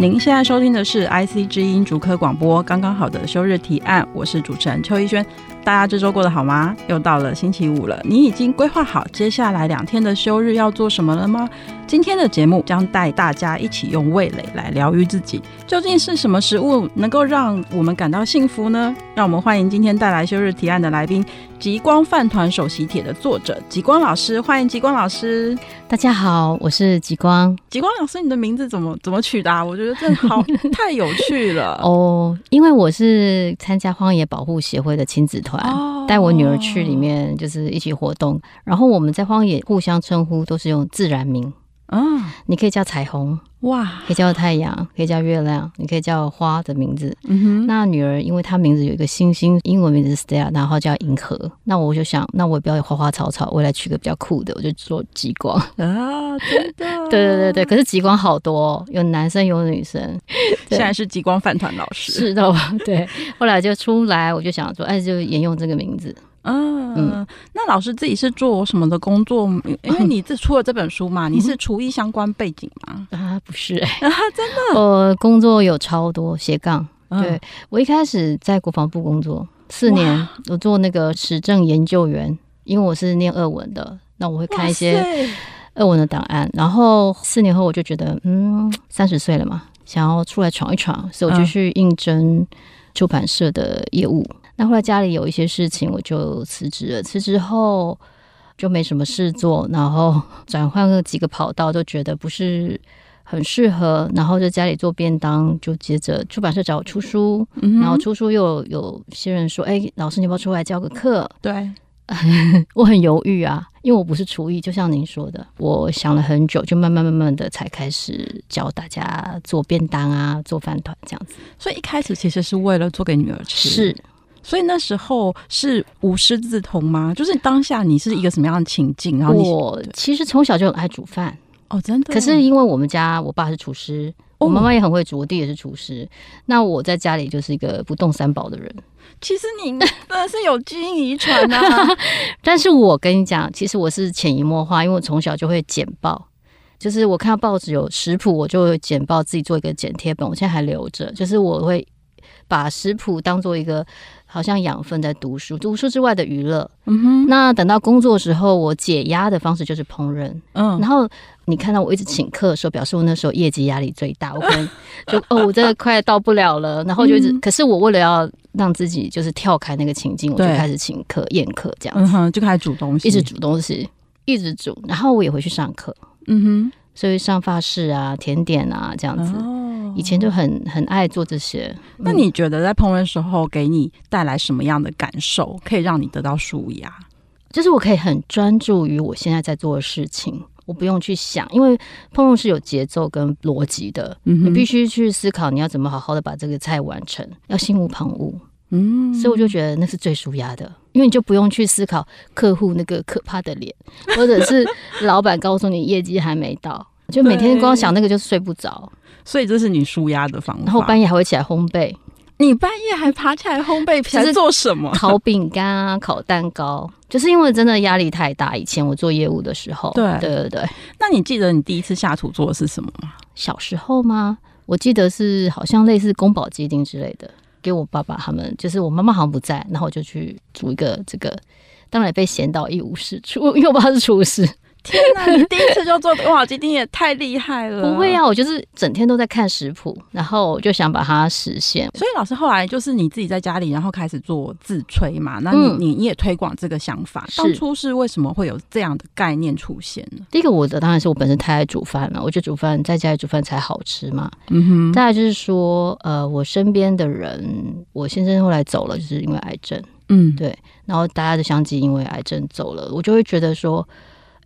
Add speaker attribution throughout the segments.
Speaker 1: 您现在收听的是 IC 之音主科广播，刚刚好的休日提案，我是主持人邱逸轩。大家这周过得好吗？又到了星期五了，你已经规划好接下来两天的休日要做什么了吗？今天的节目将带大家一起用味蕾来疗愈自己。究竟是什么食物能够让我们感到幸福呢？让我们欢迎今天带来休日提案的来宾——极光饭团首席帖的作者极光老师。欢迎极光老师。
Speaker 2: 大家好，我是极光。
Speaker 1: 极光老师，你的名字怎么怎么取的啊？我觉得这好 太有趣了
Speaker 2: 哦。因为我是参加荒野保护协会的亲子团，带、哦、我女儿去里面就是一起活动，然后我们在荒野互相称呼都是用自然名。嗯，你可以叫彩虹哇，可以叫太阳，可以叫月亮，你可以叫花的名字。嗯哼，那女儿因为她名字有一个星星，英文名字是 Stella，然后叫银河。那我就想，那我也不要有花花草草，我来取个比较酷的，我就做极光
Speaker 1: 啊，真的？
Speaker 2: 对对对对，可是极光好多，有男生有女生。
Speaker 1: 现在是极光饭团老师，
Speaker 2: 是的，对。后来就出来，我就想说，哎，就沿用这个名字。
Speaker 1: 嗯，嗯，那老师自己是做什么的工作？因为你这出了这本书嘛，嗯、你是厨艺相关背景吗？
Speaker 2: 啊，不是、欸，
Speaker 1: 啊，真的。
Speaker 2: 我工作有超多斜杠。对、嗯、我一开始在国防部工作四年，我做那个时政研究员，因为我是念俄文的，那我会看一些俄文的档案。然后四年后我就觉得，嗯，三十岁了嘛，想要出来闯一闯，所以我就去应征出版社的业务。嗯那后来家里有一些事情，我就辞职了。辞职后就没什么事做，然后转换了几个跑道，都觉得不是很适合。然后在家里做便当，就接着出版社找我出书，然后出书又有，有些人说：“哎，老师，你要不要出来教个课？”
Speaker 1: 对，
Speaker 2: 我很犹豫啊，因为我不是厨艺，就像您说的，我想了很久，就慢慢慢慢的才开始教大家做便当啊，做饭团这样子。
Speaker 1: 所以一开始其实是为了做给女儿吃。
Speaker 2: 是。
Speaker 1: 所以那时候是无师自通吗？就是当下你是一个什么样的情境？然后
Speaker 2: 我其实从小就很爱煮饭
Speaker 1: 哦，真的。
Speaker 2: 可是因为我们家我爸是厨师，我妈妈也很会煮，我弟也是厨师。那我在家里就是一个不动三宝的人。
Speaker 1: 其实你真的是有基因遗传啊！
Speaker 2: 但是我跟你讲，其实我是潜移默化，因为我从小就会剪报，就是我看到报纸有食谱，我就会剪报自己做一个剪贴本，我现在还留着。就是我会把食谱当做一个。好像养分在读书，读书之外的娱乐。嗯哼。那等到工作的时候，我解压的方式就是烹饪。嗯。然后你看到我一直请客的时候，表示我那时候业绩压力最大。我可能 就哦，我真的快到不了了。然后就一直，嗯、可是我为了要让自己就是跳开那个情境，我就开始请客宴客这样子。嗯
Speaker 1: 哼，就开始煮东西，
Speaker 2: 一直煮东西，一直煮。然后我也回去上课。嗯哼。所以上法式啊，甜点啊，这样子。哦。以前就很很爱做这些。
Speaker 1: 那你觉得在烹饪时候给你带来什么样的感受，可以让你得到舒压？
Speaker 2: 就是我可以很专注于我现在在做的事情，我不用去想，因为烹饪是有节奏跟逻辑的，嗯，你必须去思考你要怎么好好的把这个菜完成，要心无旁骛。嗯，所以我就觉得那是最舒压的，因为你就不用去思考客户那个可怕的脸，或者是老板告诉你业绩还没到，就每天光想那个就睡不着。
Speaker 1: 所以这是你舒压的方法，
Speaker 2: 然后半夜还会起来烘焙。
Speaker 1: 你半夜还爬起来烘焙，在做什么？
Speaker 2: 烤饼干啊，烤蛋糕。就是因为真的压力太大。以前我做业务的时候，对对对对。
Speaker 1: 那你记得你第一次下厨做的是什么吗？
Speaker 2: 小时候吗？我记得是好像类似宫保鸡丁之类的，给我爸爸他们。就是我妈妈好像不在，然后我就去煮一个这个，当然也被嫌到一无是处，因为我爸是厨师。
Speaker 1: 天哪！你第一次就做宫保鸡丁也太厉害了。
Speaker 2: 不会啊，我就是整天都在看食谱，然后我就想把它实现。
Speaker 1: 所以老师后来就是你自己在家里，然后开始做自吹嘛。那你你你也推广这个想法，嗯，当初是为什么会有这样的概念出现呢？
Speaker 2: 第一个，我的当然是我本身太爱煮饭了，我觉得煮饭在家里煮饭才好吃嘛。嗯哼。再来就是说，呃，我身边的人，我先生后来走了，就是因为癌症。嗯，对。然后大家就相继因为癌症走了，我就会觉得说。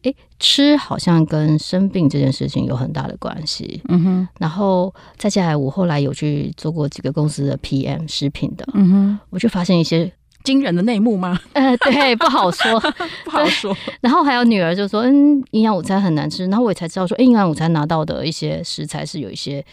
Speaker 2: 哎，吃好像跟生病这件事情有很大的关系。
Speaker 1: 嗯哼，
Speaker 2: 然后再下来，我后来有去做过几个公司的 PM 食品的，
Speaker 1: 嗯哼，
Speaker 2: 我就发现一些
Speaker 1: 惊人的内幕吗？
Speaker 2: 呃，对，不好说，
Speaker 1: 不好说。
Speaker 2: 然后还有女儿就说，嗯，营养午餐很难吃。然后我也才知道说，哎，营养午餐拿到的一些食材是有一些。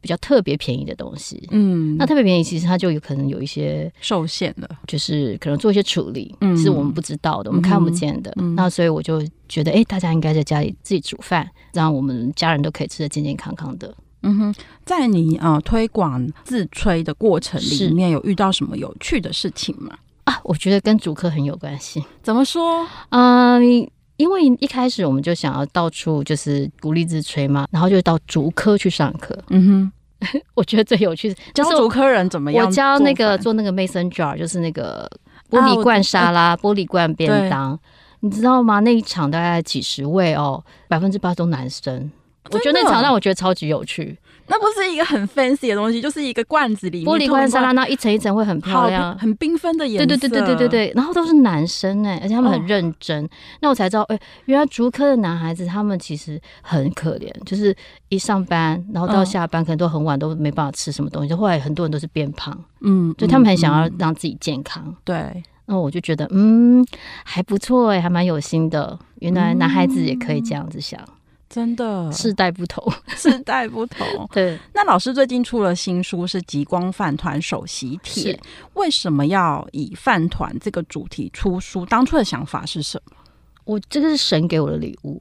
Speaker 2: 比较特别便宜的东西，
Speaker 1: 嗯，
Speaker 2: 那特别便宜，其实它就有可能有一些
Speaker 1: 受限了，
Speaker 2: 就是可能做一些处理，
Speaker 1: 嗯，
Speaker 2: 是我们不知道的，我们看不见的。嗯、那所以我就觉得，哎、欸，大家应该在家里自己煮饭，让我们家人都可以吃的健健康康的。
Speaker 1: 嗯哼，在你呃推广自吹的过程里面，有遇到什么有趣的事情吗？
Speaker 2: 啊，我觉得跟主客很有关系。
Speaker 1: 怎么说？
Speaker 2: 嗯、呃。因为一开始我们就想要到处就是鼓励自吹嘛，然后就到竹科去上课。
Speaker 1: 嗯
Speaker 2: 哼，我觉得最有趣的教
Speaker 1: 竹科人怎么样？
Speaker 2: 我教那个做那个 Mason jar，就是那个玻璃罐沙拉、啊、玻璃罐便当，你知道吗？那一场大概几十位哦，百分之八都男生。我觉得那场让我觉得超级有趣。
Speaker 1: 那不是一个很 fancy 的东西，就是一个罐子里面
Speaker 2: 玻璃罐沙拉，那一层一层会很漂亮，
Speaker 1: 很缤纷的颜色。
Speaker 2: 对对对对对对对，然后都是男生哎，而且他们很认真。哦、那我才知道，哎、欸，原来竹科的男孩子他们其实很可怜，就是一上班，然后到下班可能都很晚，都没办法吃什么东西。嗯、后来很多人都是变胖，嗯，就他们很想要让自己健康。嗯、
Speaker 1: 对，
Speaker 2: 那我就觉得，嗯，还不错哎，还蛮有心的。原来男孩子也可以这样子想。
Speaker 1: 真的，
Speaker 2: 世代不同，
Speaker 1: 世代不同。
Speaker 2: 对，
Speaker 1: 那老师最近出了新书，是《极光饭团首席帖》。为什么要以饭团这个主题出书？当初的想法是什么？
Speaker 2: 我这个是神给我的礼物。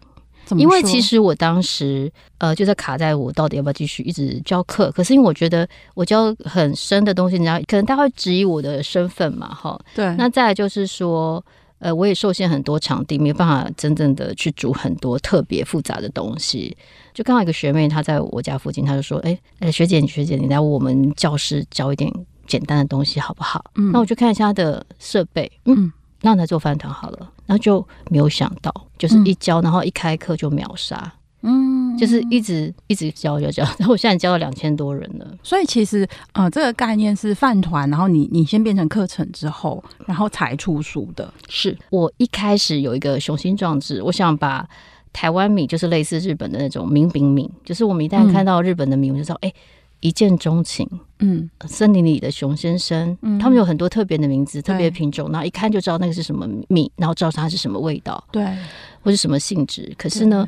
Speaker 2: 因为其实我当时呃，就在卡在我到底要不要继续一直教课。可是因为我觉得我教很深的东西，人家可能他会质疑我的身份嘛，哈。
Speaker 1: 对。
Speaker 2: 那再来就是说。呃，我也受限很多场地，没有办法真正的去煮很多特别复杂的东西。就刚好一个学妹，她在我家附近，她就说：“哎、学姐，你学姐，你来我们教室教一点简单的东西好不好？”嗯，那我就看一下她的设备，嗯，那来做饭团好了。然后就没有想到，就是一教，然后一开课就秒杀。嗯，就是一直一直教教教，然后我现在教了两千多人了。
Speaker 1: 所以其实，呃，这个概念是饭团，然后你你先变成课程之后，然后才出书的。
Speaker 2: 是我一开始有一个雄心壮志，我想把台湾米，就是类似日本的那种名饼米，就是我们一旦看到日本的米，我就知道，哎、欸，一见钟情。嗯，森林里的熊先生，嗯、他们有很多特别的名字、特别品种，然后一看就知道那个是什么米，然后知道它是什么味道，
Speaker 1: 对，
Speaker 2: 或是什么性质。可是呢？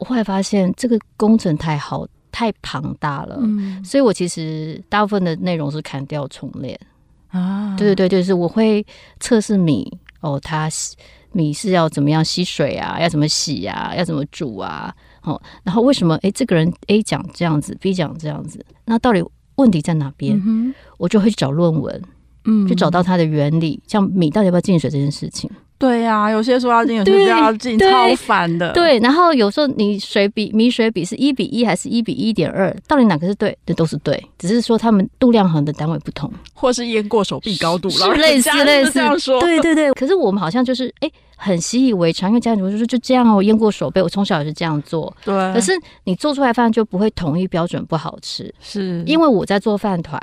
Speaker 2: 我后来发现这个工程太好，太庞大了，嗯，所以我其实大部分的内容是砍掉重练啊。对对对，就是我会测试米哦，它米是要怎么样吸水啊，要怎么洗啊，要怎么煮啊，哦，然后为什么诶这个人 A 讲这样子，B 讲这样子，那到底问题在哪边？嗯，我就会去找论文，嗯，去找到它的原理，像米到底要不要进水这件事情。
Speaker 1: 对呀、啊，有些说要进，有些不要进，超烦的。
Speaker 2: 对，然后有时候你水比米水比是一比一还是一比一点二，到底哪个是对？这都是对，只是说他们度量衡的单位不同，
Speaker 1: 或是淹过手臂高度，
Speaker 2: 是类似类似
Speaker 1: 这样说。
Speaker 2: 对对对，可是我们好像就是哎，很习以为常，因为家里就说就这样哦，淹过手背，我从小也是这样做。
Speaker 1: 对，
Speaker 2: 可是你做出来饭就不会统一标准，不好吃。
Speaker 1: 是
Speaker 2: 因为我在做饭团。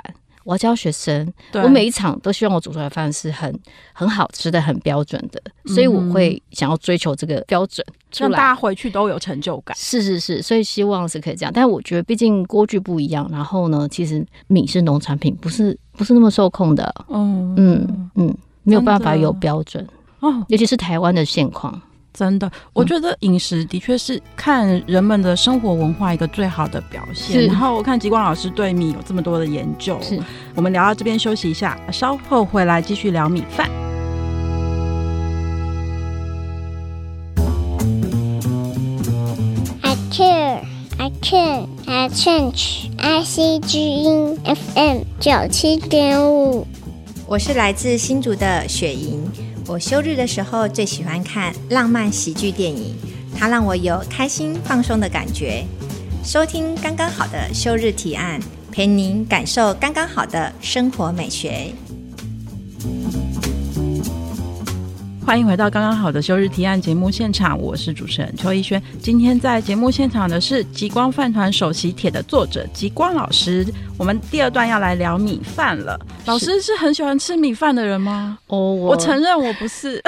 Speaker 2: 我要教学生，我每一场都希望我煮出来的饭是很很好吃的、很标准的，所以我会想要追求这个标准，
Speaker 1: 让大家回去都有成就感。
Speaker 2: 是是是，所以希望是可以这样。但我觉得，毕竟锅具不一样，然后呢，其实米是农产品，不是不是那么受控的。嗯嗯嗯，没有办法有标准哦，尤其是台湾的现况。
Speaker 1: 真的，我觉得饮食的确是看人们的生活文化一个最好的表现。然后我看极光老师对米有这么多的研究，
Speaker 2: 是
Speaker 1: 我们聊到这边休息一下，稍后回来继续聊米饭。
Speaker 3: I care, I can, I change. I C G 音 F M 九七点五，
Speaker 4: 我是来自新竹的雪莹。我休日的时候最喜欢看浪漫喜剧电影，它让我有开心放松的感觉。收听刚刚好的休日提案，陪您感受刚刚好的生活美学。
Speaker 1: 欢迎回到刚刚好的休日提案节目现场，我是主持人邱逸轩。今天在节目现场的是《极光饭团首席帖》的作者极光老师。我们第二段要来聊米饭了。老师是很喜欢吃米饭的人吗？
Speaker 2: 哦，
Speaker 1: 我，我承认我不是，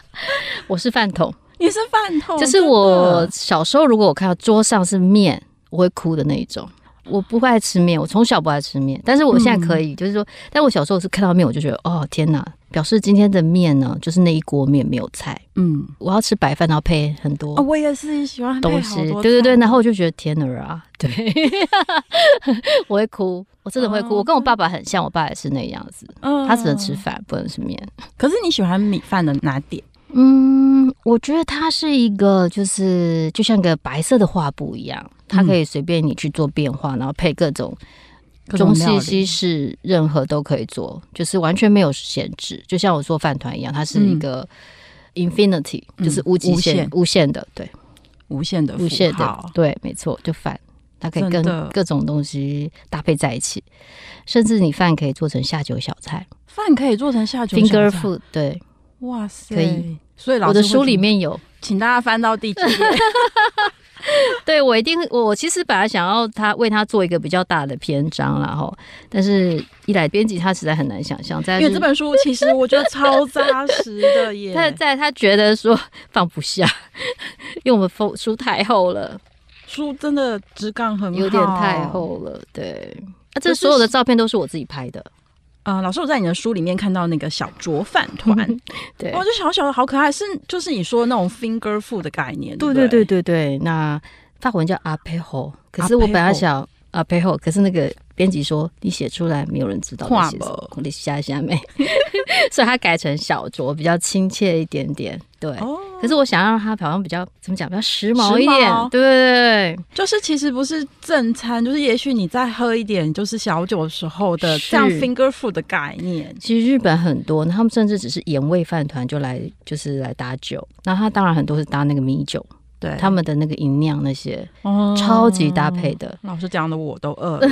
Speaker 2: 我是饭桶。
Speaker 1: 你是饭桶，
Speaker 2: 就是我小时候，如果我看到桌上是面，我会哭的那一种。我不爱吃面，我从小不爱吃面，但是我现在可以，嗯、就是说，但我小时候是看到面，我就觉得哦天哪，表示今天的面呢，就是那一锅面没有菜。嗯，我要吃白饭，然后配很多、
Speaker 1: 哦。我也是喜欢东西，
Speaker 2: 对对对，然后我就觉得天哪啊，对，我会哭，我真的会哭。哦、我跟我爸爸很像，我爸也是那样子，嗯、他只能吃饭，不能吃面。
Speaker 1: 可是你喜欢米饭的哪点？
Speaker 2: 嗯，我觉得它是一个，就是就像个白色的画布一样，它可以随便你去做变化，然后配各种中西西式，任何都可以做，就是完全没有限制。就像我做饭团一样，它是一个 infinity，、嗯、就是无极限、无限的，对，
Speaker 1: 无限的、
Speaker 2: 无限的，对，没错，就饭，它可以跟各种东西搭配在一起，甚至你饭可以做成下酒小菜，
Speaker 1: 饭可以做成下酒小菜
Speaker 2: finger food，对。
Speaker 1: 哇塞！
Speaker 2: 可以，
Speaker 1: 所以老师
Speaker 2: 我的书里面有，
Speaker 1: 请大家翻到第几页。
Speaker 2: 对，我一定，我其实本来想要他为他做一个比较大的篇章，然后，但是一来编辑他实在很难想象，在
Speaker 1: 因为这本书其实我觉得超扎实的 耶。
Speaker 2: 他在他觉得说 放不下，因为我们书书太厚了，
Speaker 1: 书真的质感很好，
Speaker 2: 有点太厚了。对，这所有的照片都是我自己拍的。
Speaker 1: 呃，老师，我在你的书里面看到那个小酌饭团，
Speaker 2: 对，
Speaker 1: 哇，就小小的好可爱，是就是你说那种 finger food 的概念，
Speaker 2: 对对对？对对。那法文叫 apéro，可是我本来想 apéro，可是那个编辑说你写出来没有人知道你写什么，你下下没，所以他改成小酌，比较亲切一点点。对，哦、可是我想让他好像比较怎么讲，比较时髦一点。髦对，对，对，
Speaker 1: 就是其实不是正餐，就是也许你在喝一点就是小酒的时候的这样 finger food 的概念。
Speaker 2: 其实日本很多，他们甚至只是盐味饭团就来就是来搭酒，那他当然很多是搭那个米酒。对他们的那个营养那些，哦，超级搭配的。
Speaker 1: 老师讲的我都饿了。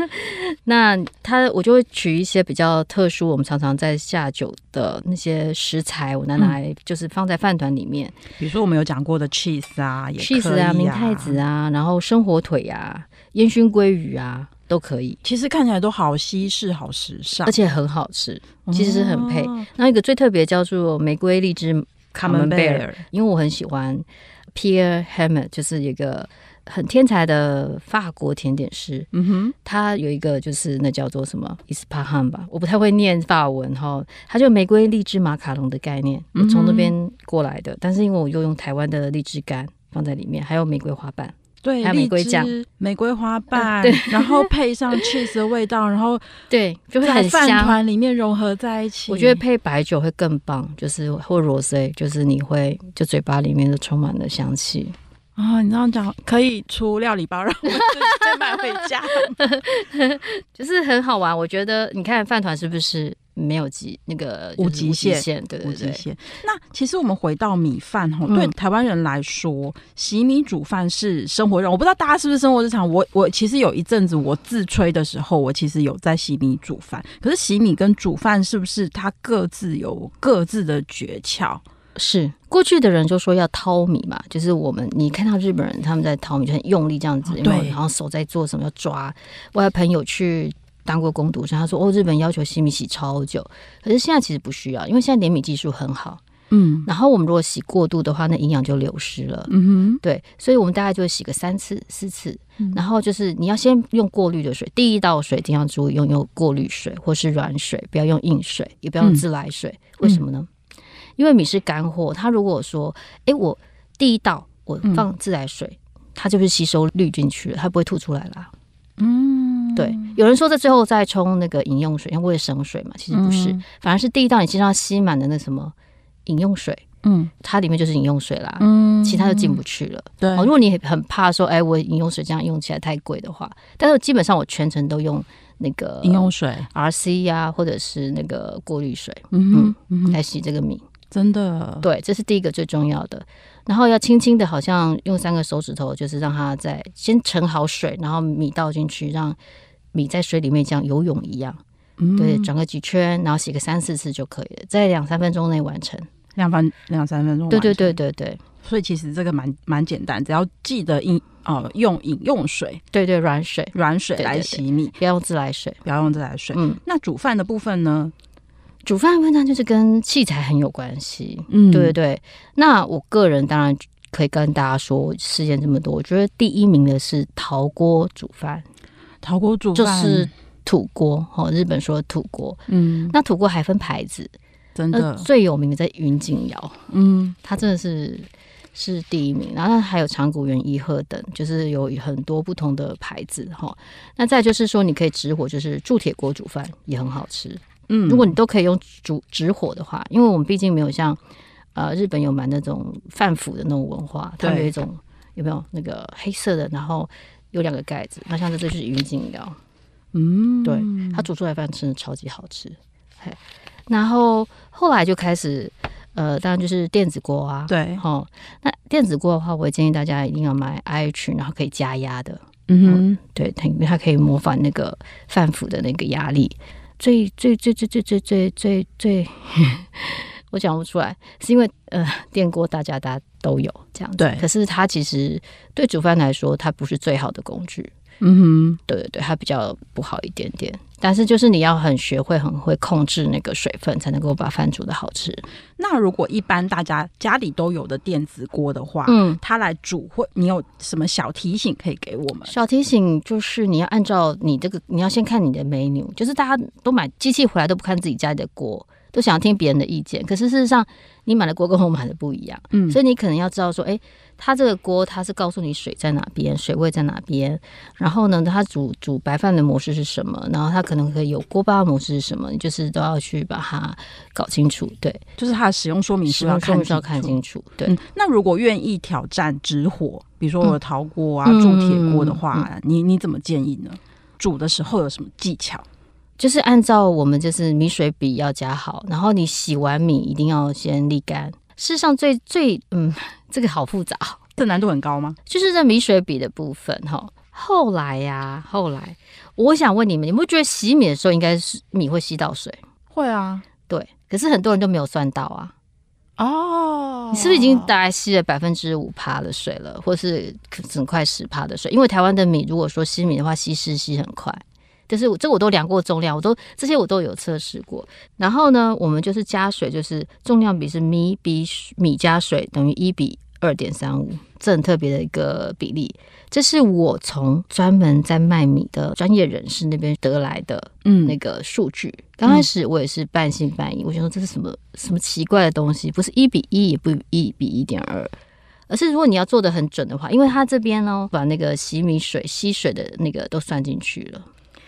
Speaker 2: 那他我就会取一些比较特殊，我们常常在下酒的那些食材，我拿来就是放在饭团里面。
Speaker 1: 嗯、比如说我们有讲过的 cheese 啊
Speaker 2: ，，cheese 啊，明太子啊，然后生火腿啊，烟熏鲑鱼啊，都可以。
Speaker 1: 其实看起来都好西式、好时尚，
Speaker 2: 而且很好吃。其实是很配。哦、那一个最特别叫做玫瑰荔枝卡门贝尔，因为我很喜欢。Pierre Hermé 就是一个很天才的法国甜点师，嗯哼，他有一个就是那叫做什么 Ispahan 吧，我不太会念法文哈，他就玫瑰荔枝马卡龙的概念，我从那边过来的，嗯、但是因为我又用台湾的荔枝干放在里面，还有玫瑰花瓣。
Speaker 1: 对，
Speaker 2: 还有玫瑰酱、
Speaker 1: 玫瑰花瓣，对，然后配上 cheese 的味道，然后
Speaker 2: 对，就会很香，
Speaker 1: 饭团里面融合在一起。
Speaker 2: 我觉得配白酒会更棒，就是或 rose，就是你会就嘴巴里面都充满了香气
Speaker 1: 啊！你这样讲可以出料理包，让我再买回家，
Speaker 2: 就是很好玩。我觉得你看饭团是不是？没有极那个无极限，对对对。
Speaker 1: 那其实我们回到米饭哈，对台湾人来说，洗米煮饭是生活日常。我不知道大家是不是生活日常。我我其实有一阵子我自吹的时候，我其实有在洗米煮饭。可是洗米跟煮饭是不是它各自有各自的诀窍？
Speaker 2: 是过去的人就说要淘米嘛，就是我们你看到日本人他们在淘米就很用力这样子，对，然后手在做什么要抓。我有朋友去。当过工读生，他说：“哦，日本要求洗米洗超久，可是现在其实不需要，因为现在碾米技术很好。嗯，然后我们如果洗过度的话，那营养就流失了。嗯哼，对，所以我们大概就会洗个三次、四次。嗯、然后就是你要先用过滤的水，第一道水一定要注意用用过滤水或是软水，不要用硬水，也不要用自来水。嗯、为什么呢？因为米是干货，它如果说，哎，我第一道我放自来水，嗯、它就是吸收滤进去了，它不会吐出来啦。嗯。”对，有人说在最后再冲那个饮用水，因为为了省水嘛，其实不是，嗯、反而是第一道你身上吸满的那什么饮用水，嗯，它里面就是饮用水啦，嗯，其他就进不去了。对，如果你很怕说，哎，我饮用水这样用起来太贵的话，但是基本上我全程都用那个
Speaker 1: 饮用水
Speaker 2: ，RC 呀、啊，或者是那个过滤水，嗯来洗这个米，
Speaker 1: 真的，
Speaker 2: 对，这是第一个最重要的。然后要轻轻的，好像用三个手指头，就是让它在先盛好水，然后米倒进去，让米在水里面像游泳一样，嗯、对，转个几圈，然后洗个三四次就可以了，在两三分钟内完成。
Speaker 1: 两分两三分钟，
Speaker 2: 对对对对对。
Speaker 1: 所以其实这个蛮蛮简单，只要记得饮呃用饮用水，
Speaker 2: 对对软水
Speaker 1: 软水来洗米，
Speaker 2: 不要用自来水，
Speaker 1: 不要用自来水。嗯，那煮饭的部分呢？
Speaker 2: 煮饭的分量就是跟器材很有关系。
Speaker 1: 嗯，
Speaker 2: 对对对。那我个人当然可以跟大家说，我试验这么多，我觉得第一名的是陶锅煮饭。
Speaker 1: 陶锅煮饭
Speaker 2: 就是土锅，哦，日本说的土锅。嗯，那土锅还分牌子，
Speaker 1: 真的
Speaker 2: 最有名的在云锦窑，
Speaker 1: 嗯，
Speaker 2: 它真的是是第一名。然后还有长谷园、伊贺等，就是有很多不同的牌子哈。那再就是说，你可以直火，就是铸铁锅煮饭也很好吃。嗯，如果你都可以用煮直火的话，因为我们毕竟没有像呃日本有蛮那种饭釜的那种文化，它有一种有没有那个黑色的，然后。有两个盖子，那像这就是云锦料，嗯，对，它煮出来饭真的超级好吃。嘿，然后后来就开始，呃，当然就是电子锅啊，
Speaker 1: 对，
Speaker 2: 哦，那电子锅的话，我也建议大家一定要买 IH，然后可以加压的，
Speaker 1: 嗯哼，
Speaker 2: 对，它因为它可以模仿那个饭釜的那个压力，最最最最最最最最最。我讲不出来，是因为呃，电锅大家大家都有这样子，
Speaker 1: 对。
Speaker 2: 可是它其实对煮饭来说，它不是最好的工具。
Speaker 1: 嗯哼，
Speaker 2: 对对对，它比较不好一点点。但是就是你要很学会、很会控制那个水分，才能够把饭煮的好吃。
Speaker 1: 那如果一般大家家里都有的电子锅的话，
Speaker 2: 嗯，
Speaker 1: 它来煮会，你有什么小提醒可以给我们？
Speaker 2: 小提醒就是你要按照你这个，你要先看你的 menu，就是大家都买机器回来都不看自己家里的锅。都想要听别人的意见，可是事实上，你买的锅跟我买的不一样，嗯，所以你可能要知道说，哎、欸，它这个锅它是告诉你水在哪边，水位在哪边，然后呢，它煮煮白饭的模式是什么，然后它可能可以有锅巴的模式是什么，你就是都要去把它搞清楚，对，
Speaker 1: 就是它的使用说明书要看，
Speaker 2: 要看清楚，对。
Speaker 1: 嗯、那如果愿意挑战直火，比如说我的陶锅啊、铸铁锅的话，嗯、你你怎么建议呢？煮的时候有什么技巧？
Speaker 2: 就是按照我们就是米水比要加好，然后你洗完米一定要先沥干。事实上最最嗯，这个好复杂，
Speaker 1: 这难度很高吗？
Speaker 2: 就是在米水比的部分哈。后来呀、啊，后来我想问你们，你们觉得洗米的时候应该是米会吸到水？
Speaker 1: 会啊，
Speaker 2: 对。可是很多人都没有算到啊。
Speaker 1: 哦，
Speaker 2: 你是不是已经大概吸了百分之五趴的水了，或是整块十趴的水？因为台湾的米如果说吸米的话，稀释吸很快。就是我这我都量过重量，我都这些我都有测试过。然后呢，我们就是加水，就是重量比是米比米加水等于一比二点三五，这很特别的一个比例。这是我从专门在卖米的专业人士那边得来的，嗯，那个数据。刚开始我也是半信半疑，我想说这是什么什么奇怪的东西，不是一比一，也不一比一点二，而是如果你要做的很准的话，因为它这边呢，把那个洗米水吸水的那个都算进去了。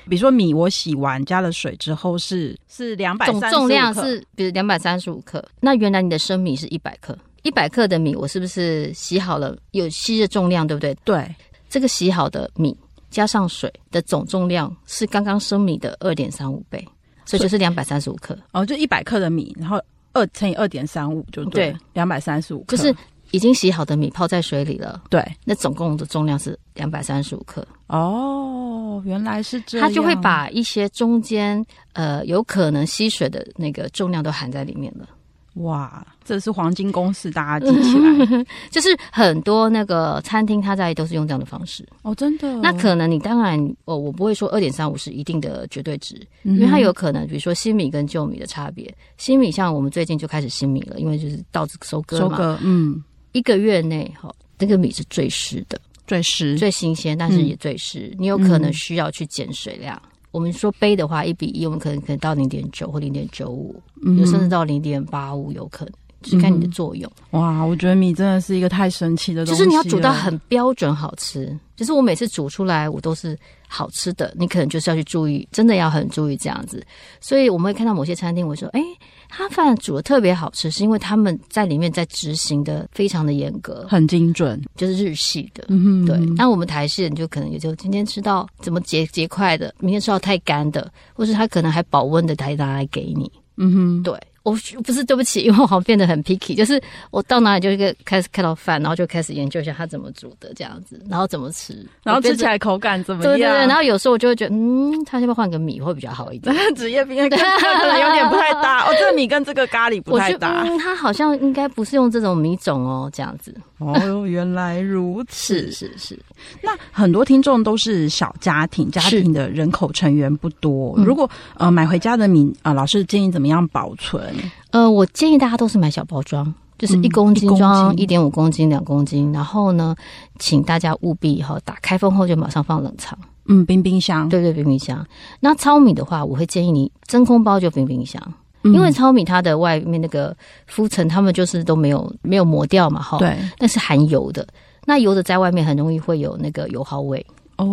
Speaker 1: 比如说米，我洗完加了水之后是是两百，总
Speaker 2: 重量是比如两百三十五克。那原来你的生米是一百克，一百克的米我是不是洗好了有吸的重量，对不对？
Speaker 1: 对，
Speaker 2: 这个洗好的米加上水的总重量是刚刚生米的二点三五倍，所以就是两百三十五克。
Speaker 1: 哦，就一百克的米，然后二乘以二点三五就对，两百三十五克。
Speaker 2: 就是已经洗好的米泡在水里了，
Speaker 1: 对，
Speaker 2: 那总共的重量是两百三十五克。
Speaker 1: 哦，原来是这样。
Speaker 2: 它就会把一些中间呃有可能吸水的那个重量都含在里面了。
Speaker 1: 哇，这是黄金公式，大家记起来。
Speaker 2: 就是很多那个餐厅，它在都是用这样的方式。
Speaker 1: 哦，真的。
Speaker 2: 那可能你当然，哦，我不会说二点三五是一定的绝对值，嗯、因为它有可能，比如说新米跟旧米的差别。新米像我们最近就开始新米了，因为就是稻子收割嘛。
Speaker 1: 收割，嗯。
Speaker 2: 一个月内，哈，那个米是最湿的，
Speaker 1: 最湿、
Speaker 2: 最新鲜，但是也最湿。嗯、你有可能需要去减水量。嗯、我们说杯的话，一比一，我们可能可能到零点九或零点九五，有甚至到零点八五，有可能。就是看你的作用。
Speaker 1: 哇，我觉得米真的是一个太神奇的东西。
Speaker 2: 就是你要煮到很标准好吃。就是我每次煮出来，我都是好吃的。你可能就是要去注意，真的要很注意这样子。所以我们会看到某些餐厅，我说，哎、欸，他饭煮的特别好吃，是因为他们在里面在执行的非常的严格，
Speaker 1: 很精准，
Speaker 2: 就是日系的。嗯哼，对。那我们台式人就可能也就今天吃到怎么结结块的，明天吃到太干的，或是他可能还保温的，台拿来给你。嗯哼，对，我不是对不起，因为我好像变得很 picky，就是我到哪里就一个开始看到饭，然后就开始研究一下它怎么煮的这样子，然后怎么吃，
Speaker 1: 然后吃起来口感怎么样？
Speaker 2: 对对对，然后有时候我就会觉得，嗯，他要不要换个米会比较好一点？
Speaker 1: 职业病可能 有点不太搭 哦，这个米跟这个咖喱不太搭。
Speaker 2: 嗯，他好像应该不是用这种米种哦，这样子。
Speaker 1: 哦，原来如此，
Speaker 2: 是是是。
Speaker 1: 那很多听众都是小家庭，家庭的人口成员不多，如果呃买回家的米啊、呃，老师建议怎么样保存？
Speaker 2: 呃，我建议大家都是买小包装，就是一公斤装一点五公斤、两公斤。然后呢，请大家务必哈，打开封后就马上放冷藏，
Speaker 1: 嗯，冰冰箱。
Speaker 2: 对对，冰冰箱。那糙米的话，我会建议你真空包就冰冰箱，嗯、因为糙米它的外面那个敷层，它们就是都没有没有磨掉嘛，哈。
Speaker 1: 对。
Speaker 2: 那是含油的，那油的在外面很容易会有那个油耗味。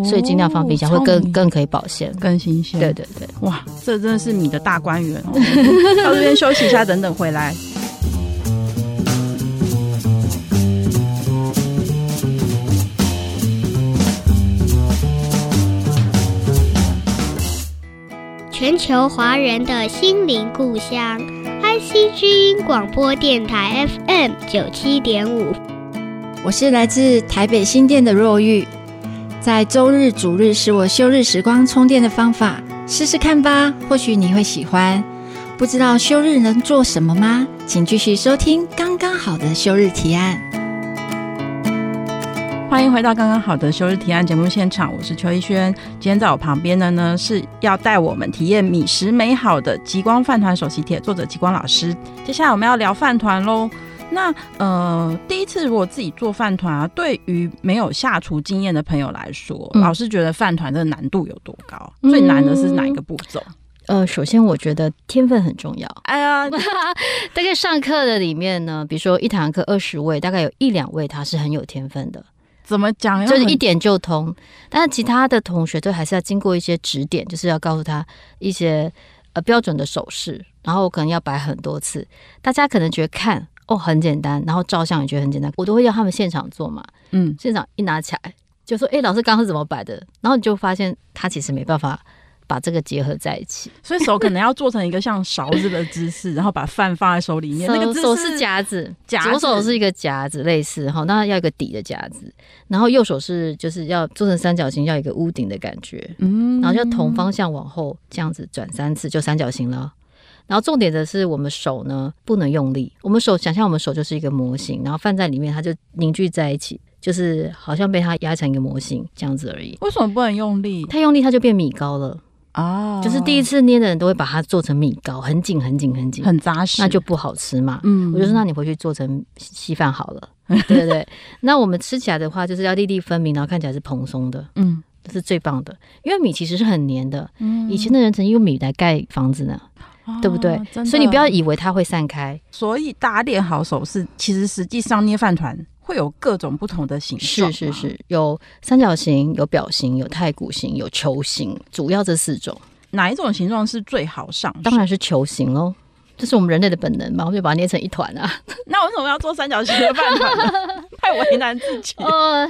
Speaker 2: 所以尽量放冰箱会更更可以保鲜，
Speaker 1: 更新鲜。
Speaker 2: 对对对，
Speaker 1: 哇，这真的是你的大观园哦！到这边休息一下，等等回来。
Speaker 3: 全球华人的心灵故乡，IC 之音广播电台 FM 九七点五。
Speaker 4: 我是来自台北新店的若玉。在周日、主日是我休日时光充电的方法，试试看吧，或许你会喜欢。不知道休日能做什么吗？请继续收听刚刚好的休日提案。
Speaker 1: 欢迎回到刚刚好的休日提案节目现场，我是邱一轩。今天在我旁边的呢，是要带我们体验米食美好的极光饭团首席帖，作者极光老师。接下来我们要聊饭团喽。那呃，第一次如果自己做饭团啊，对于没有下厨经验的朋友来说，嗯、老师觉得饭团的难度有多高？嗯、最难的是哪一个步骤？
Speaker 2: 呃，首先我觉得天分很重要。
Speaker 1: 哎呀，
Speaker 2: 大概上课的里面呢，比如说一堂课二十位，大概有一两位他是很有天分的。
Speaker 1: 怎么讲？
Speaker 2: 就是一点就通。但是其他的同学都还是要经过一些指点，就是要告诉他一些呃标准的手势，然后可能要摆很多次。大家可能觉得看。哦，很简单，然后照相也觉得很简单，我都会要他们现场做嘛。嗯，现场一拿起来就说：“哎，老师刚刚是怎么摆的？”然后你就发现他其实没办法把这个结合在一起，
Speaker 1: 所以手可能要做成一个像勺子的姿势，然后把饭放在手里面。那个
Speaker 2: 手是夹子，左手是一个夹子，类似哈，那要一个底的夹子，然后右手是就是要做成三角形，要一个屋顶的感觉。嗯，然后就同方向往后这样子转三次，就三角形了。然后重点的是，我们手呢不能用力。我们手想象我们手就是一个模型，然后放在里面，它就凝聚在一起，就是好像被它压成一个模型这样子而已。
Speaker 1: 为什么不能用力？
Speaker 2: 太用力它就变米糕了
Speaker 1: 啊！
Speaker 2: 就是第一次捏的人都会把它做成米糕，很紧很紧很紧，
Speaker 1: 很扎实，
Speaker 2: 那就不好吃嘛。嗯，我就说那你回去做成稀饭好了。对对对，那我们吃起来的话，就是要粒粒分明，然后看起来是蓬松的。嗯，这是最棒的，因为米其实是很黏的。嗯，以前的人曾经用米来盖房子呢。对不对？哦、所以你不要以为它会散开。
Speaker 1: 所以大家练好手势，其实实际上捏饭团会有各种不同的形状。
Speaker 2: 是是是，有三角形，有表形，有太鼓形，有球形，主要这四种。
Speaker 1: 哪一种形状是最好上？
Speaker 2: 当然是球形喽。这是我们人类的本能嘛，我们就把它捏成一团啊。
Speaker 1: 那为什么要做三角形的饭团？太为难自己。
Speaker 2: 哦，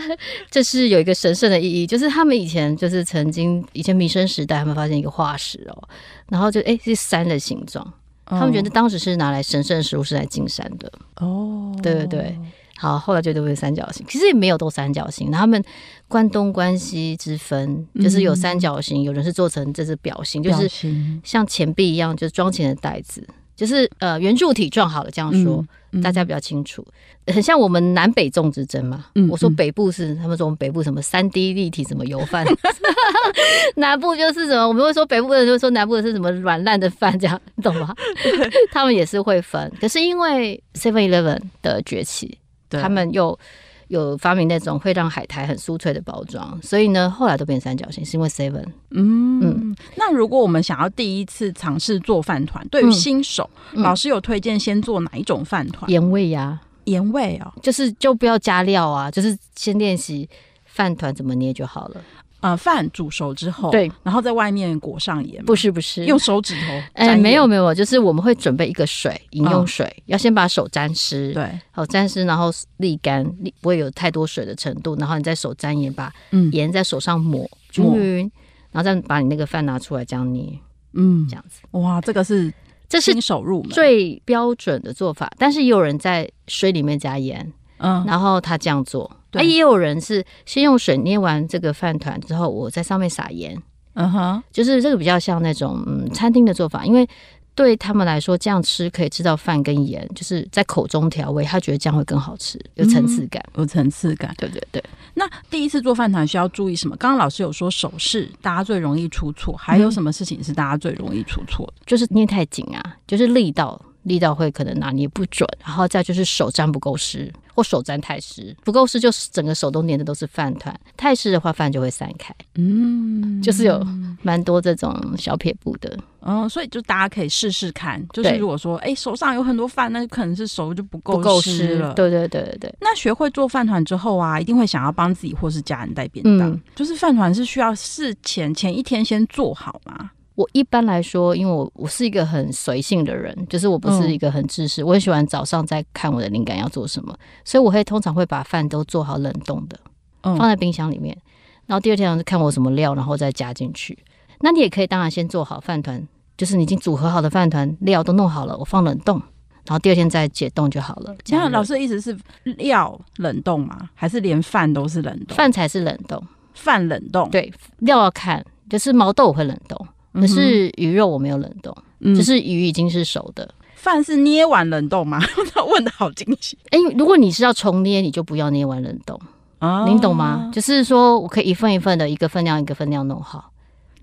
Speaker 2: 这是有一个神圣的意义，就是他们以前就是曾经以前弥生时代，他们发现一个化石哦，然后就哎是山的形状，他们觉得当时是拿来神圣食物，是来进山的。哦，对对对。好，后来就都会三角形，其实也没有都三角形。他们关东关西之分，就是有三角形，有人是做成这是表形，就是像钱币一样，就是装钱的袋子。就是呃圆柱体状好了，这样说、嗯嗯、大家比较清楚。很像我们南北粽之争嘛。嗯、我说北部是他们说我们北部什么三 D 立体什么油饭，南部就是什么我们会说北部的人就说南部的是什么软烂的饭，这样你懂吗？他们也是会分。可是因为 Seven Eleven 的崛起，他们又。有发明那种会让海苔很酥脆的包装，所以呢，后来都变三角形，是因为 Seven。
Speaker 1: 嗯嗯。那如果我们想要第一次尝试做饭团，对于新手，嗯、老师有推荐先做哪一种饭团？
Speaker 2: 盐味呀，
Speaker 1: 盐味哦，
Speaker 2: 就是就不要加料啊，就是先练习饭团怎么捏就好了。
Speaker 1: 呃，饭煮熟之后，
Speaker 2: 对，
Speaker 1: 然后在外面裹上盐，
Speaker 2: 不是不是，
Speaker 1: 用手指头，
Speaker 2: 哎、欸，没有没有，就是我们会准备一个水，饮用水，哦、要先把手沾湿，
Speaker 1: 对，
Speaker 2: 好沾湿，然后沥干，不会有太多水的程度，然后你再手沾盐，把盐在手上抹均匀，然后再把你那个饭拿出来这样捏，嗯，这样子，
Speaker 1: 哇，这个是
Speaker 2: 这是
Speaker 1: 新手入门。
Speaker 2: 最标准的做法，但是也有人在水里面加盐，
Speaker 1: 嗯，
Speaker 2: 然后他这样做。
Speaker 1: 对
Speaker 2: 啊，也有人是先用水捏完这个饭团之后，我在上面撒盐，
Speaker 1: 嗯哼，
Speaker 2: 就是这个比较像那种嗯餐厅的做法，因为对他们来说这样吃可以吃到饭跟盐，就是在口中调味，他觉得这样会更好吃，有层次感，
Speaker 1: 有层次感。
Speaker 2: 对对对。
Speaker 1: 那第一次做饭团需要注意什么？刚刚老师有说手势，大家最容易出错，还有什么事情是大家最容易出错的？
Speaker 2: 就是捏太紧啊，就是力道。力道会可能拿捏不准，然后再就是手沾不够湿，或手沾太湿，不够湿就是整个手都粘的都是饭团，太湿的话饭就会散开。嗯，就是有蛮多这种小撇步的。
Speaker 1: 嗯，所以就大家可以试试看，就是如果说哎手上有很多饭，那可能是手就不够湿了。
Speaker 2: 对对对对对。
Speaker 1: 那学会做饭团之后啊，一定会想要帮自己或是家人带便当。嗯、就是饭团是需要事前前一天先做好吗？
Speaker 2: 我一般来说，因为我我是一个很随性的人，就是我不是一个很知识，嗯、我很喜欢早上再看我的灵感要做什么，所以我会通常会把饭都做好冷冻的，放在冰箱里面，然后第二天是看我什么料，然后再加进去。那你也可以当然先做好饭团，就是你已经组合好的饭团料都弄好了，我放冷冻，然后第二天再解冻就好了。这样
Speaker 1: 老师的意思是料冷冻吗？还是连饭都是冷冻？
Speaker 2: 饭才是冷冻，
Speaker 1: 饭冷冻。
Speaker 2: 对，料要看，就是毛豆我会冷冻。可是鱼肉我没有冷冻，嗯、就是鱼已经是熟的。
Speaker 1: 饭是捏完冷冻吗？他 问的好惊喜。
Speaker 2: 哎、欸，如果你是要重捏，你就不要捏完冷冻。啊，您懂吗？就是说我可以一份一份的，一个分量一个分量弄好。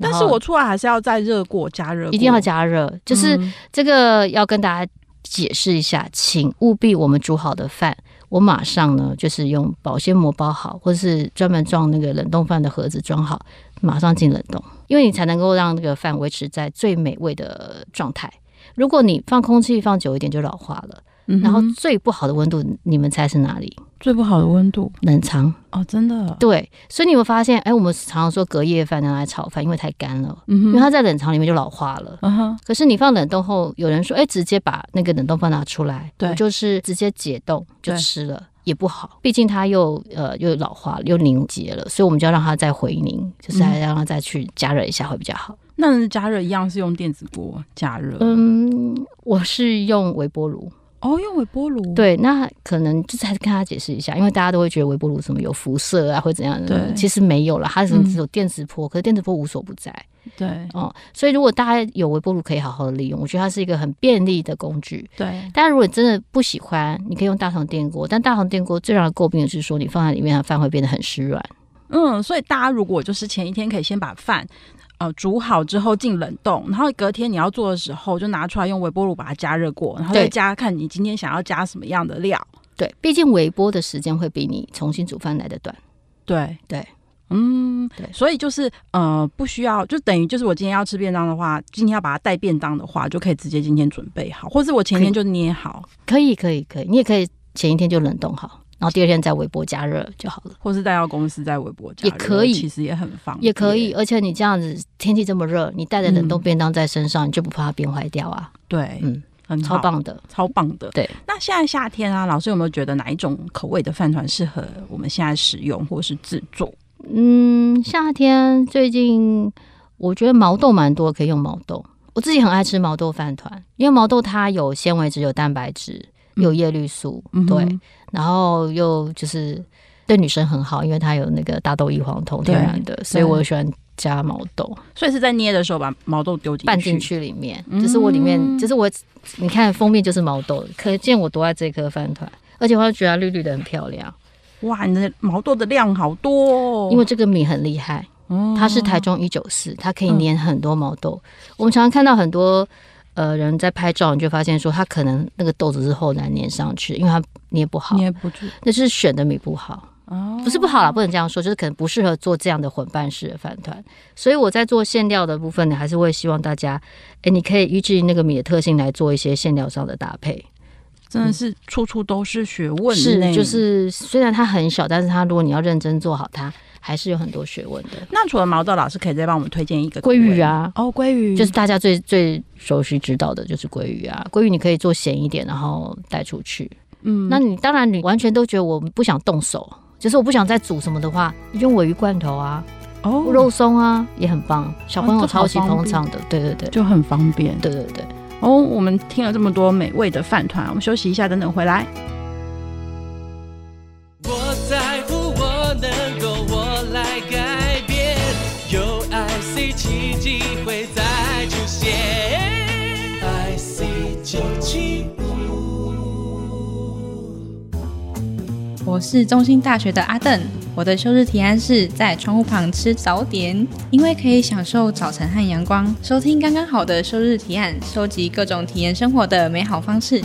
Speaker 1: 但是我出来还是要再热过，加热，
Speaker 2: 一定要加热。就是这个要跟大家解释一下，请务必我们煮好的饭，我马上呢就是用保鲜膜包好，或者是专门装那个冷冻饭的盒子装好。马上进冷冻，因为你才能够让那个饭维持在最美味的状态。如果你放空气放久一点，就老化了。嗯、然后最不好的温度，你们猜是哪里？
Speaker 1: 最不好的温度，
Speaker 2: 冷藏
Speaker 1: 哦，真的。
Speaker 2: 对，所以你会发现，哎，我们常常说隔夜饭拿来炒饭，因为太干了，嗯、哼因为它在冷藏里面就老化了。嗯、哼可是你放冷冻后，有人说，哎，直接把那个冷冻饭拿出来，对，就是直接解冻就吃了。也不好，毕竟它又呃又老化了又凝结了，所以我们就要让它再回凝，就是还让它再去加热一下会比较好。
Speaker 1: 那加热一样是用电子锅加热？
Speaker 2: 嗯，我是用微波炉。
Speaker 1: 哦，用微波炉。
Speaker 2: 对，那可能就是还是跟他解释一下，因为大家都会觉得微波炉什么有辐射啊，或怎样的。对，其实没有了，它只有电磁波，嗯、可是电磁波无所不在。
Speaker 1: 对，
Speaker 2: 哦、嗯，所以如果大家有微波炉，可以好好的利用，我觉得它是一个很便利的工具。
Speaker 1: 对，
Speaker 2: 但如果你真的不喜欢，你可以用大同电锅，但大同电锅最让人诟病的是说，你放在里面，它饭会变得很湿软。
Speaker 1: 嗯，所以大家如果就是前一天可以先把饭。呃，煮好之后进冷冻，然后隔天你要做的时候就拿出来用微波炉把它加热过，然后再加看你今天想要加什么样的料。
Speaker 2: 对，毕竟微波的时间会比你重新煮饭来的短。
Speaker 1: 对
Speaker 2: 对，
Speaker 1: 嗯，对，所以就是呃，不需要，就等于就是我今天要吃便当的话，今天要把它带便当的话，就可以直接今天准备好，或是我前天就捏好。
Speaker 2: 可以，可以，可以，你也可以前一天就冷冻好。然后第二天再微波加热就好了，
Speaker 1: 或是带到公司再微波加热
Speaker 2: 也可以，
Speaker 1: 其实也很方便，
Speaker 2: 也可以。而且你这样子天气这么热，你带着冷冻便当在身上，嗯、你就不怕它变坏掉啊？
Speaker 1: 对，嗯，很
Speaker 2: 超棒的，
Speaker 1: 超棒的。
Speaker 2: 对，
Speaker 1: 那现在夏天啊，老师有没有觉得哪一种口味的饭团适合我们现在使用或是制作？
Speaker 2: 嗯，夏天最近我觉得毛豆蛮多，可以用毛豆。我自己很爱吃毛豆饭团，因为毛豆它有纤维质，有蛋白质。有叶绿素，嗯、对，然后又就是对女生很好，因为它有那个大豆异黄酮，天然的，所以我喜欢加毛豆。
Speaker 1: 所以是在捏的时候把毛豆丢进
Speaker 2: 拌进去里面，就是我里面，嗯、就是我，你看封面就是毛豆，可见我多爱这颗饭团，而且我觉得它绿绿的很漂亮。
Speaker 1: 哇，你的毛豆的量好多哦！
Speaker 2: 因为这个米很厉害，它是台中一九四，它可以粘很多毛豆。嗯、我们常常看到很多。呃，人在拍照，你就发现说他可能那个豆子是后来粘上去，因为他捏不好，
Speaker 1: 捏不住，
Speaker 2: 那是选的米不好哦，不是不好啦，不能这样说，就是可能不适合做这样的混拌式的饭团。所以我在做馅料的部分呢，还是会希望大家，哎，你可以依据那个米的特性来做一些馅料上的搭配。
Speaker 1: 真的是处处都是学问，
Speaker 2: 是就是虽然它很小，但是它如果你要认真做好它。还是有很多学问的。
Speaker 1: 那除了毛豆，老师可以再帮我们推荐一个
Speaker 2: 鲑鱼啊？
Speaker 1: 哦，鲑鱼
Speaker 2: 就是大家最最熟悉知道的，就是鲑鱼啊。鲑鱼你可以做咸一点，然后带出去。嗯，那你当然你完全都觉得我不想动手，就是我不想再煮什么的话，你用尾鱼罐头啊，哦，肉松啊也很棒，小朋友超级捧场的。对对对，
Speaker 1: 就很方便。
Speaker 2: 对对对。
Speaker 1: 哦，我们听了这么多美味的饭团，我们休息一下，等等回来。
Speaker 5: 我在我
Speaker 6: 是中心大学的阿邓，我的休日提案是在窗户旁吃早点，因为可以享受早晨和阳光。收听刚刚好的休日提案，收集各种体验生活的美好方式。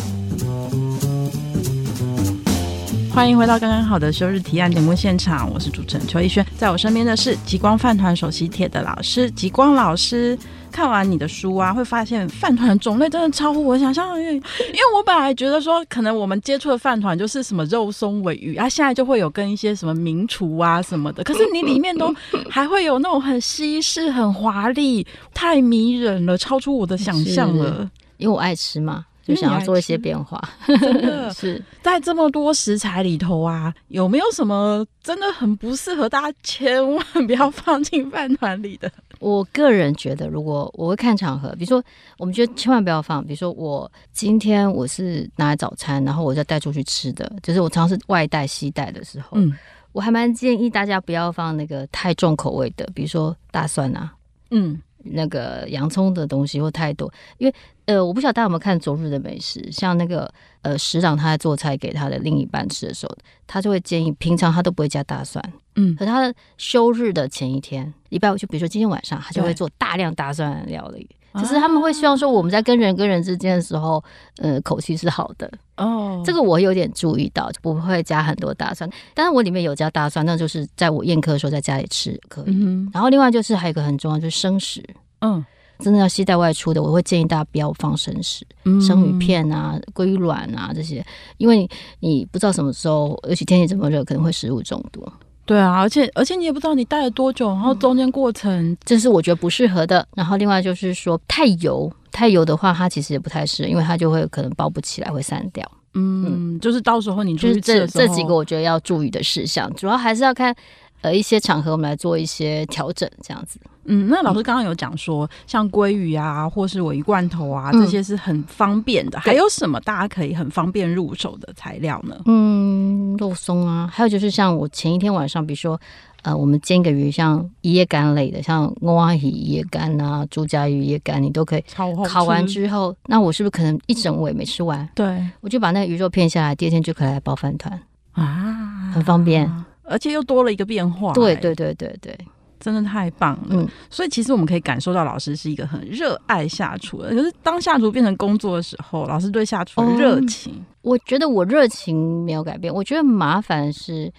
Speaker 1: 欢迎回到刚刚好的休日提案节目现场，我是主持人邱逸轩，在我身边的是极光饭团首席铁的老师极光老师。看完你的书啊，会发现饭团种类真的超乎我想象。因为，因为我本来觉得说，可能我们接触的饭团就是什么肉松尾鱼啊，现在就会有跟一些什么名厨啊什么的。可是你里面都 还会有那种很西式、很华丽，太迷人了，超出我的想象了。
Speaker 2: 因为我爱吃嘛，就想要做一些变化。
Speaker 1: 真的 是在这么多食材里头啊，有没有什么真的很不适合大家千万不要放进饭团里的？
Speaker 2: 我个人觉得，如果我会看场合，比如说，我们觉得千万不要放。比如说，我今天我是拿来早餐，然后我再带出去吃的，就是我常常是外带、西带的时候，嗯，我还蛮建议大家不要放那个太重口味的，比如说大蒜啊，嗯。那个洋葱的东西或太多，因为呃，我不晓得大家有没有看《昨日的美食》，像那个呃，食长他在做菜给他的另一半吃的时候，他就会建议平常他都不会加大蒜，嗯，可他的休日的前一天，礼拜五就比如说今天晚上，他就会做大量大蒜料理。就是他们会希望说，我们在跟人跟人之间的时候，呃，口气是好的哦。这个我有点注意到，就不会加很多大蒜。但是我里面有加大蒜，那就是在我宴客的时候在家里吃可以。嗯、然后另外就是还有一个很重要，就是生食。嗯，真的要携带外出的，我会建议大家不要放生食，嗯、生鱼片啊、鲑鱼卵啊这些，因为你不知道什么时候，尤其天气这么热，可能会食物中毒。
Speaker 1: 对啊，而且而且你也不知道你戴了多久，然后中间过程，
Speaker 2: 这是我觉得不适合的。然后另外就是说太油，太油的话，它其实也不太适合，因为它就会可能包不起来，会散掉。
Speaker 1: 嗯，嗯就是到时候你就是
Speaker 2: 这这几个我觉得要注意的事项，主要还是要看。呃，一些场合我们来做一些调整，这样子。
Speaker 1: 嗯，那老师刚刚有讲说，嗯、像鲑鱼啊，或是尾鱼罐头啊，这些是很方便的。嗯、还有什么大家可以很方便入手的材料呢？
Speaker 2: 嗯，肉松啊，还有就是像我前一天晚上，比如说，呃，我们煎个鱼，像一叶干类的，像欧阿鱼一叶干啊，竹筴鱼一叶干，你都可以。烤完之后，那我是不是可能一整尾没吃完？
Speaker 1: 对，
Speaker 2: 我就把那个鱼肉片下来，第二天就可以来包饭团啊，很方便。
Speaker 1: 而且又多了一个变化，
Speaker 2: 对对对对对，
Speaker 1: 真的太棒了。嗯，所以其实我们可以感受到老师是一个很热爱下厨的。可是当下厨变成工作的时候，老师对下厨的热情，嗯，
Speaker 2: 我觉得我热情没有改变。我觉得麻烦是，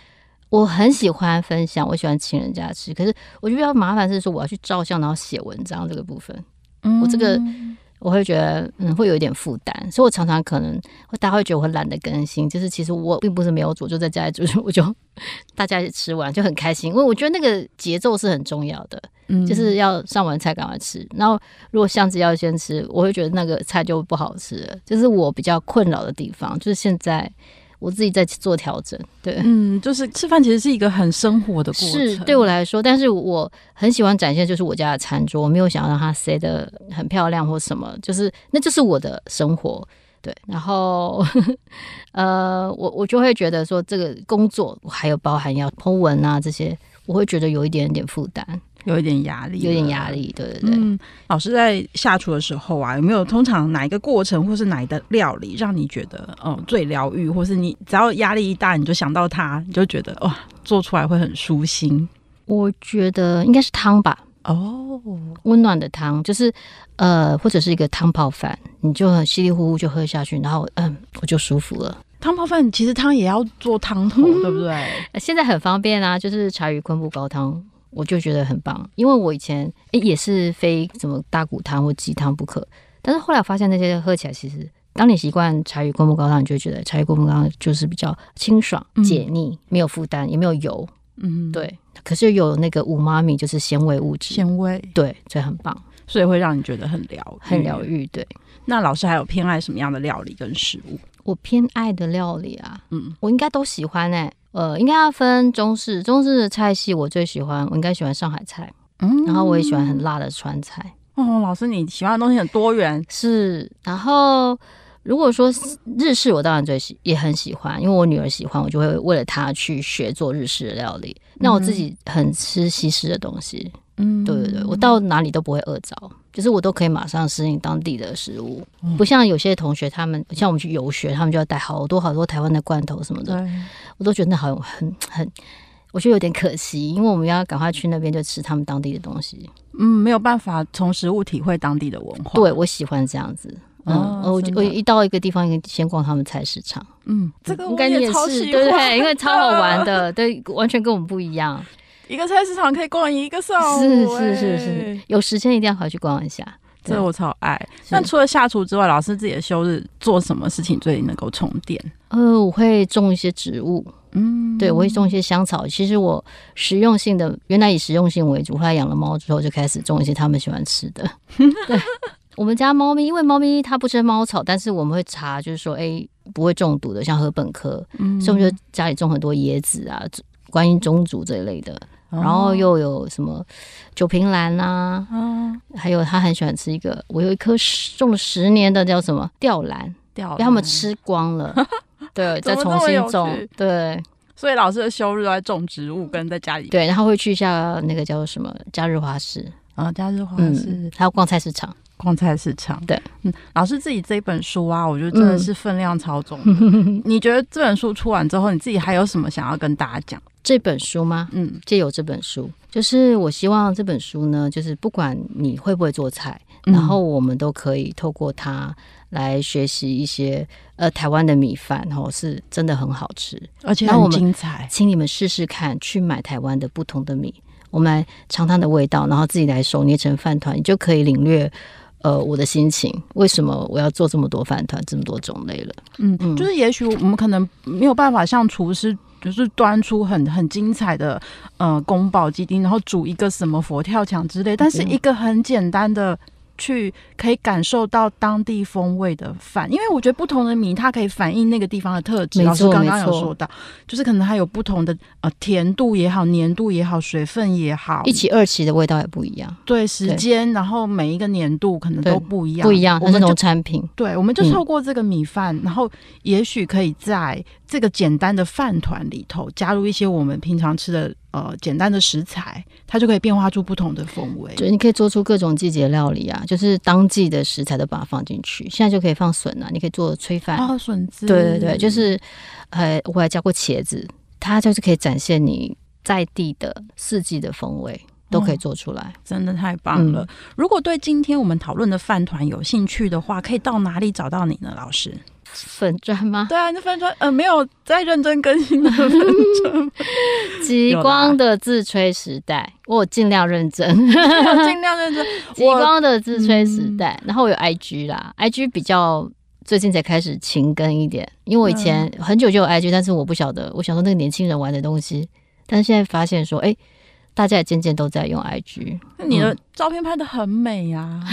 Speaker 2: 我很喜欢分享，我喜欢请人家吃。可是我觉得比较麻烦是说，我要去照相，然后写文章这个部分，嗯，我这个。我会觉得嗯，会有一点负担，所以我常常可能会大家会觉得我很懒得更新，就是其实我并不是没有煮，就在家里煮，我就大家一起吃完就很开心，因为我觉得那个节奏是很重要的，嗯，就是要上完菜赶快吃，然后如果相机要先吃，我会觉得那个菜就不好吃了，就是我比较困扰的地方，就是现在。我自己在做调整，对，
Speaker 1: 嗯，就是吃饭其实是一个很生活的过程，
Speaker 2: 是对我来说，但是我很喜欢展现就是我家的餐桌，我没有想要让它塞的很漂亮或什么，就是那就是我的生活，对，然后 呃，我我就会觉得说这个工作还有包含要 po 文啊这些，我会觉得有一点点负担。
Speaker 1: 有一点压力，
Speaker 2: 有点压力，对对对。
Speaker 1: 嗯，老师在下厨的时候啊，有没有通常哪一个过程，或是哪一个料理，让你觉得嗯最疗愈，或是你只要压力一大，你就想到它，你就觉得哇，做出来会很舒心？
Speaker 2: 我觉得应该是汤吧。
Speaker 1: 哦，
Speaker 2: 温暖的汤，就是呃，或者是一个汤泡饭，你就很稀里糊涂就喝下去，然后嗯，我就舒服了。
Speaker 1: 汤泡饭其实汤也要做汤头，嗯、对不对？
Speaker 2: 现在很方便啊，就是柴鱼昆布高汤。我就觉得很棒，因为我以前诶、欸、也是非什么大骨汤或鸡汤不可，但是后来我发现那些喝起来其实，当你习惯柴鱼灌木高汤，你就会觉得柴鱼灌木高汤就是比较清爽解腻，嗯、没有负担，也没有油，嗯，对。可是有那个五妈咪，就是纤维物质，
Speaker 1: 纤维，
Speaker 2: 对，所以很棒，
Speaker 1: 所以会让你觉得很疗愈，
Speaker 2: 很疗愈。对，
Speaker 1: 那老师还有偏爱什么样的料理跟食物？
Speaker 2: 我偏爱的料理啊，嗯，我应该都喜欢哎、欸。呃，应该要分中式，中式的菜系我最喜欢，我应该喜欢上海菜，嗯，然后我也喜欢很辣的川菜，
Speaker 1: 哦，老师你喜欢的东西很多元，
Speaker 2: 是。然后如果说日式，我当然最喜也很喜欢，因为我女儿喜欢，我就会为了她去学做日式的料理。那我自己很吃西式的东西。嗯，对对对，我到哪里都不会饿着，就是我都可以马上适应当地的食物，嗯、不像有些同学他们，像我们去游学，他们就要带好多好多台湾的罐头什么的，对。我都觉得那好很很，我觉得有点可惜，因为我们要赶快去那边就吃他们当地的东西，
Speaker 1: 嗯，没有办法从食物体会当地的文化。
Speaker 2: 对，我喜欢这样子，嗯，哦、我我一到一个地方，先逛他们菜市场，
Speaker 1: 嗯，这个
Speaker 2: 应该你也是对不对？因为超好玩的，对，完全跟我们不一样。
Speaker 1: 一个菜市场可以逛一个上午，
Speaker 2: 是是是是，有时间一定要回去逛一下。
Speaker 1: 这我超爱。那除了下厨之外，老师自己的休日做什么事情最能够充电？
Speaker 2: 呃，我会种一些植物，嗯，对，我会种一些香草。其实我实用性的，原来以实用性为主，后来养了猫之后，就开始种一些他们喜欢吃的。对，我们家猫咪，因为猫咪它不吃猫草，但是我们会查，就是说，哎，不会中毒的，像禾本科，嗯，所以我们就家里种很多椰子啊、观音中竹这一类的。然后又有什么九瓶兰啊，嗯、还有他很喜欢吃一个，我有一颗种了十年的叫什么吊兰，吊兰被他们吃光了，对，再重新种，对。
Speaker 1: 所以老师的休日都在种植物，跟在家里，
Speaker 2: 对，然后会去一下那个叫做什么假日花市。
Speaker 1: 啊，假日花市，
Speaker 2: 嗯、还有逛菜市场。
Speaker 1: 逛菜市场，
Speaker 2: 对，
Speaker 1: 嗯，老师自己这本书啊，我觉得真的是分量超重。嗯、你觉得这本书出完之后，你自己还有什么想要跟大家讲？
Speaker 2: 这本书吗？嗯，借由这本书，就是我希望这本书呢，就是不管你会不会做菜，嗯、然后我们都可以透过它来学习一些呃台湾的米饭，然后是真的很好吃，
Speaker 1: 而且很精彩。
Speaker 2: 请你们试试看，去买台湾的不同的米，我们来尝它的味道，然后自己来手捏成饭团，你就可以领略。呃，我的心情，为什么我要做这么多饭团，这么多种类了？
Speaker 1: 嗯，嗯，就是也许我们可能没有办法像厨师，就是端出很很精彩的呃宫保鸡丁，然后煮一个什么佛跳墙之类，但是一个很简单的。去可以感受到当地风味的饭，因为我觉得不同的米它可以反映那个地方的特质。老师刚刚有说到，就是可能它有不同的呃甜度也好、粘度也好、水分也好，
Speaker 2: 一期二期的味道也不一样。
Speaker 1: 对，时间，然后每一个年度可能都不一样，
Speaker 2: 不一样。我们农产品，
Speaker 1: 对，我们就透过这个米饭，然后也许可以在这个简单的饭团里头加入一些我们平常吃的。呃，简单的食材，它就可以变化出不同的风味。
Speaker 2: 对，你可以做出各种季节料理啊，就是当季的食材都把它放进去。现在就可以放笋啊，你可以做炊饭。
Speaker 1: 哦，笋子。
Speaker 2: 对对对，就是呃，我还加过茄子，它就是可以展现你在地的四季的风味，都可以做出来。哦，
Speaker 1: 真的太棒了！嗯，如果对今天我们讨论的饭团有兴趣的话，可以到哪里找到你呢，老师？
Speaker 2: 粉砖吗？
Speaker 1: 对啊，那粉砖呃没有在认真更新的粉砖。
Speaker 2: 极光的自吹时代，我尽量认真，
Speaker 1: 尽量认真。
Speaker 2: 极光的自吹时代，嗯、然后我有 IG 啦，IG 比较最近才开始勤更一点，因为我以前很久就有 IG，但是我不晓得，我想说那个年轻人玩的东西，但是现在发现说，哎、欸。大家也渐渐都在用 IG，
Speaker 1: 你的照片拍的很美呀、啊，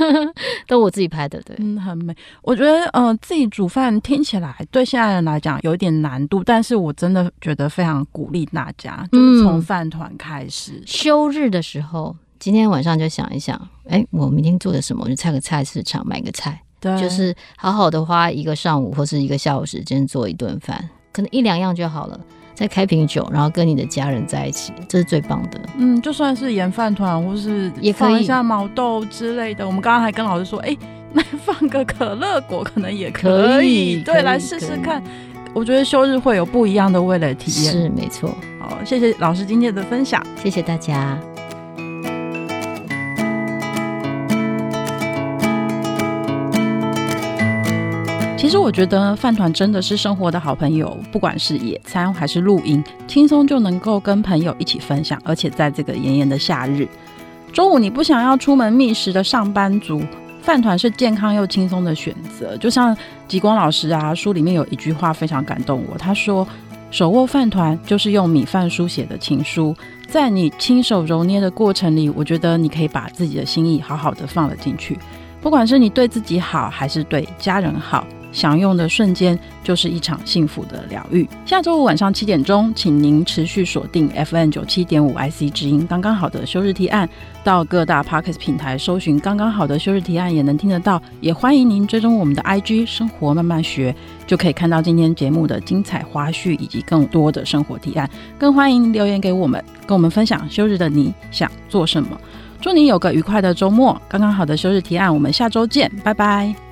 Speaker 2: 都我自己拍的，对，
Speaker 1: 嗯，很美。我觉得，呃，自己煮饭听起来对现在人来讲有一点难度，但是我真的觉得非常鼓励大家，就是从饭团开始。
Speaker 2: 嗯、休日的时候，今天晚上就想一想，哎、欸，我明天做的什么？我就菜个菜市场买个菜，对，就是好好的花一个上午或是一个下午时间做一顿饭，可能一两样就好了。再开瓶酒，然后跟你的家人在一起，这是最棒的。
Speaker 1: 嗯，就算是盐饭团，或是也放一下毛豆之类的。我们刚刚还跟老师说，哎，那放个可乐果可能也可以。可以对，来试试看。我觉得休日会有不一样的味蕾体验。
Speaker 2: 是，没错。
Speaker 1: 好，谢谢老师今天的分享，
Speaker 2: 谢谢大家。
Speaker 1: 其实我觉得饭团真的是生活的好朋友，不管是野餐还是露营，轻松就能够跟朋友一起分享。而且在这个炎炎的夏日，中午你不想要出门觅食的上班族，饭团是健康又轻松的选择。就像极光老师啊，书里面有一句话非常感动我，他说：“手握饭团就是用米饭书写的情书，在你亲手揉捏的过程里，我觉得你可以把自己的心意好好的放了进去。不管是你对自己好，还是对家人好。”享用的瞬间就是一场幸福的疗愈。下周五晚上七点钟，请您持续锁定 FM 九七点五 IC 之音，刚刚好的休日提案，到各大 Podcast 平台搜寻“刚刚好的休日提案”也能听得到。也欢迎您追踪我们的 IG 生活慢慢学，就可以看到今天节目的精彩花絮以及更多的生活提案。更欢迎留言给我们，跟我们分享休日的你想做什么。祝你有个愉快的周末！刚刚好的休日提案，我们下周见，拜拜。